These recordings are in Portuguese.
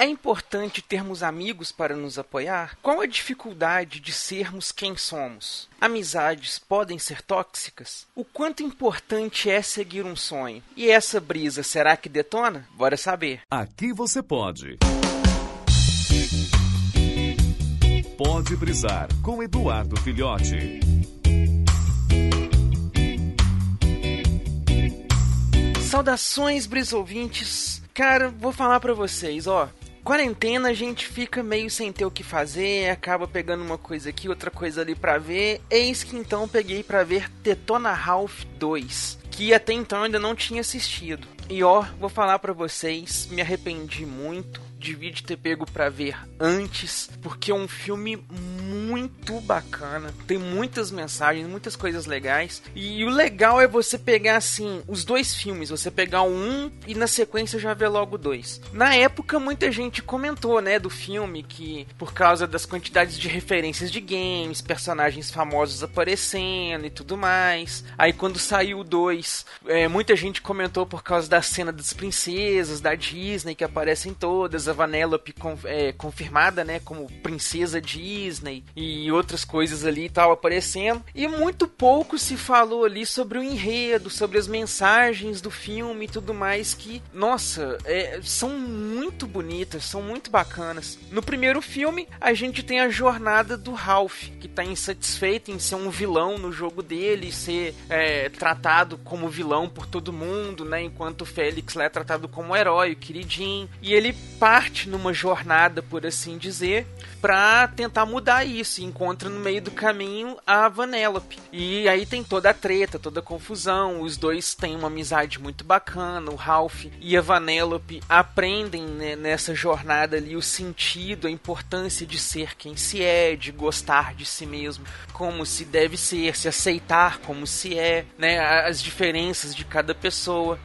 É importante termos amigos para nos apoiar? Qual a dificuldade de sermos quem somos? Amizades podem ser tóxicas? O quanto importante é seguir um sonho? E essa brisa será que detona? Bora saber. Aqui você pode. Pode brisar com Eduardo Filhote. Saudações, brisouvintes. Cara, vou falar para vocês, ó quarentena a gente fica meio sem ter o que fazer, acaba pegando uma coisa aqui, outra coisa ali para ver. Eis que então peguei para ver Tetona Ralph 2, que até então ainda não tinha assistido. E ó, vou falar para vocês, me arrependi muito devia ter pego para ver antes, porque é um filme muito bacana. Tem muitas mensagens, muitas coisas legais. E o legal é você pegar assim os dois filmes, você pegar um e na sequência já ver logo dois. Na época muita gente comentou, né, do filme que por causa das quantidades de referências de games, personagens famosos aparecendo e tudo mais. Aí quando saiu o dois, é, muita gente comentou por causa da cena das princesas da Disney que aparecem todas a Vanellope é, confirmada, né, como princesa Disney e outras coisas ali e tal aparecendo. E muito pouco se falou ali sobre o enredo, sobre as mensagens do filme e tudo mais que, nossa, é, são muito bonitas, são muito bacanas. No primeiro filme, a gente tem a jornada do Ralph, que tá insatisfeito em ser um vilão no jogo dele, ser é, tratado como vilão por todo mundo, né, enquanto o Félix lá é tratado como herói, queridinho. E ele parte numa jornada, por assim dizer, para tentar mudar isso. E encontra no meio do caminho a Vanellope. E aí tem toda a treta, toda a confusão. Os dois têm uma amizade muito bacana. O Ralph e a Vanellope aprendem né, nessa jornada ali o sentido, a importância de ser quem se é, de gostar de si mesmo, como se deve ser, se aceitar como se é, né, as diferenças de cada pessoa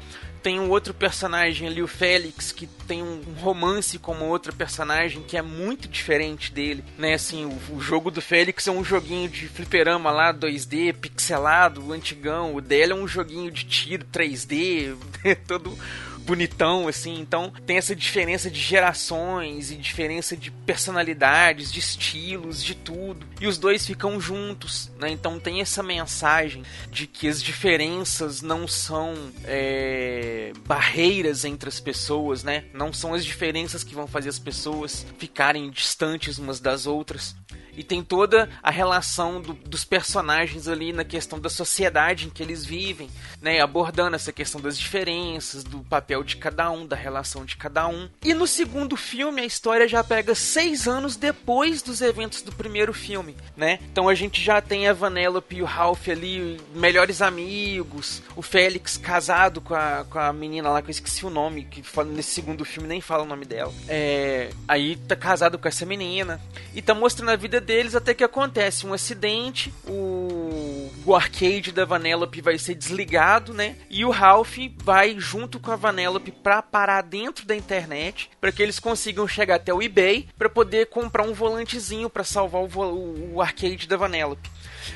tem um outro personagem ali, o Félix, que tem um romance como outra personagem que é muito diferente dele, né? Assim, o, o, jogo do Félix é um joguinho de fliperama lá, 2D, pixelado, antigão. O dele é um joguinho de tiro 3D, todo bonitão, assim. Então tem essa diferença de gerações e diferença de personalidades, de estilos, de tudo. E os dois ficam juntos, né? Então tem essa mensagem de que as diferenças não são é, barreiras entre as pessoas, né? Não são as diferenças que vão fazer as pessoas ficarem distantes umas das outras e tem toda a relação do, dos personagens ali na questão da sociedade em que eles vivem, né, abordando essa questão das diferenças, do papel de cada um, da relação de cada um. E no segundo filme a história já pega seis anos depois dos eventos do primeiro filme, né? Então a gente já tem a Vanellope e o Ralph ali melhores amigos, o Félix casado com a, com a menina lá que eu esqueci o nome, que nesse segundo filme nem fala o nome dela. É, aí tá casado com essa menina e tá mostrando a vida deles até que acontece um acidente, o, o arcade da Vanellope vai ser desligado, né? E o Ralph vai junto com a Vanellope para parar dentro da internet, para que eles consigam chegar até o eBay para poder comprar um volantezinho para salvar o, o, arcade da Vanellope.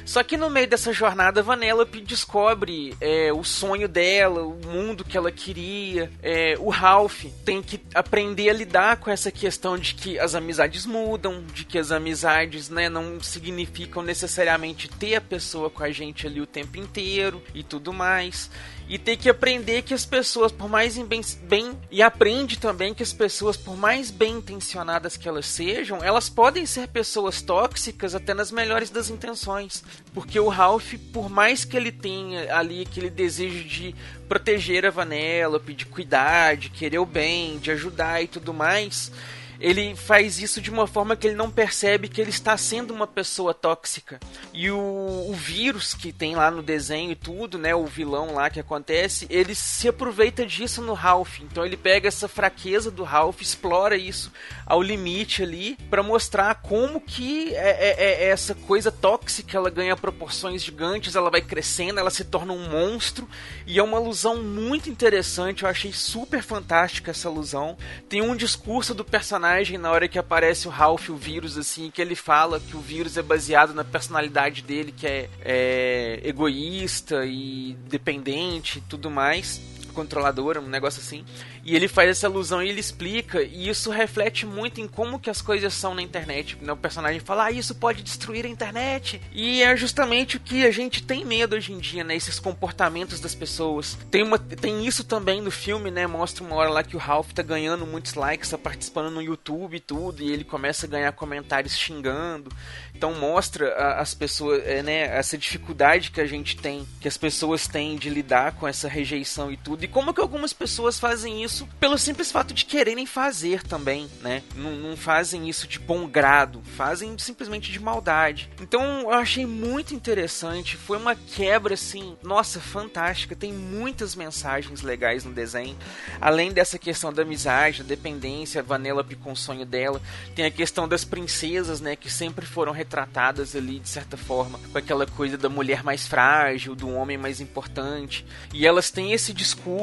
Só que no meio dessa jornada, Vanellope descobre é, o sonho dela, o mundo que ela queria. É, o Ralph tem que aprender a lidar com essa questão de que as amizades mudam, de que as amizades né, não significam necessariamente ter a pessoa com a gente ali o tempo inteiro e tudo mais e ter que aprender que as pessoas, por mais bem, bem, e aprende também que as pessoas, por mais bem intencionadas que elas sejam, elas podem ser pessoas tóxicas até nas melhores das intenções, porque o Ralph, por mais que ele tenha ali aquele desejo de proteger a Vanellope, de cuidar, de querer o bem, de ajudar e tudo mais, ele faz isso de uma forma que ele não percebe que ele está sendo uma pessoa tóxica. E o, o, vírus que tem lá no desenho e tudo, né, o vilão lá que acontece, ele se aproveita disso no Ralph. Então ele pega essa fraqueza do Ralph, explora isso ao limite ali para mostrar como que é, é, é, essa coisa tóxica ela ganha proporções gigantes, ela vai crescendo, ela se torna um monstro e é uma alusão muito interessante. Eu achei super fantástica essa alusão. Tem um discurso do personagem personagem na hora que aparece o Ralph, o vírus, assim, que ele fala que o vírus é baseado na personalidade dele, que é, é egoísta e dependente e tudo mais controladora, um negócio assim. E ele faz essa alusão e ele explica, e isso reflete muito em como que as coisas são na internet. Né? O personagem fala, ah, isso pode destruir a internet. E é justamente o que a gente tem medo hoje em dia, né? Esses comportamentos das pessoas. Tem, uma, tem isso também no filme, né? Mostra uma hora lá que o Ralph tá ganhando muitos likes, tá participando no YouTube e tudo, e ele começa a ganhar comentários xingando. Então mostra a, as pessoas, é, né, essa dificuldade que a gente tem, que as pessoas têm de lidar com essa rejeição e tudo, e como que algumas pessoas fazem isso pelo simples fato de quererem fazer também, né? Não, não fazem isso de bom grado, fazem simplesmente de maldade. Então eu achei muito interessante, foi uma quebra assim, nossa, fantástica. Tem muitas mensagens legais no desenho, além dessa questão da amizade, da dependência, a Vanellope com o sonho dela, tem a questão das princesas, né, que sempre foram retratadas ali de certa forma, com aquela coisa da mulher mais frágil, do homem mais importante. E elas têm esse discurso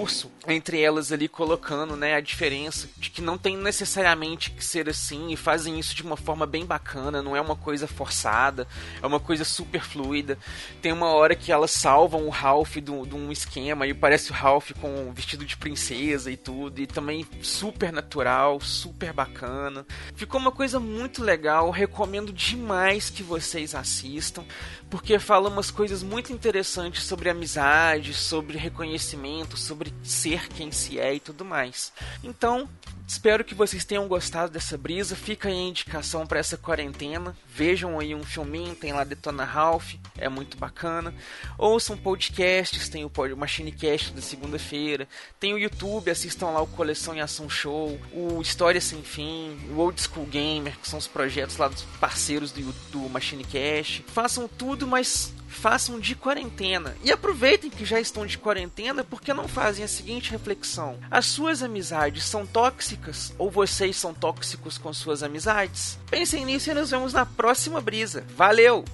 entre elas ali colocando, né, a diferença de que não tem necessariamente que ser assim e fazem isso de uma forma bem bacana, não é uma coisa forçada, é uma coisa super fluida. Tem uma hora que elas salvam o Ralph de um esquema e parece o Ralph com um vestido de princesa e tudo, e também super natural, super bacana. Ficou uma coisa muito legal, recomendo demais mais que vocês assistam, porque fala umas coisas muito interessantes sobre amizade, sobre reconhecimento, sobre ser quem se é e tudo mais. Então, Espero que vocês tenham gostado dessa brisa. Fica aí a indicação para essa quarentena. Vejam aí um filminho, tem lá Detona Ralph, é muito bacana. Ouçam podcasts, tem o Machinecast da segunda-feira. Tem o YouTube, assistam lá o Coleção em Ação Show, o História Sem Fim, o Old School Gamer, que são os projetos lá dos parceiros do, do Machinecast. Façam tudo, mas façam de quarentena. E aproveitem que já estão de quarentena porque não fazem a seguinte reflexão: as suas amizades são tóxicas ou vocês são tóxicos com suas amizades? Pensem nisso e nos vemos na próxima brisa. Valeu!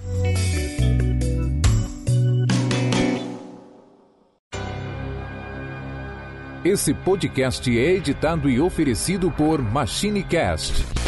Esse podcast é editado e oferecido por MachineCast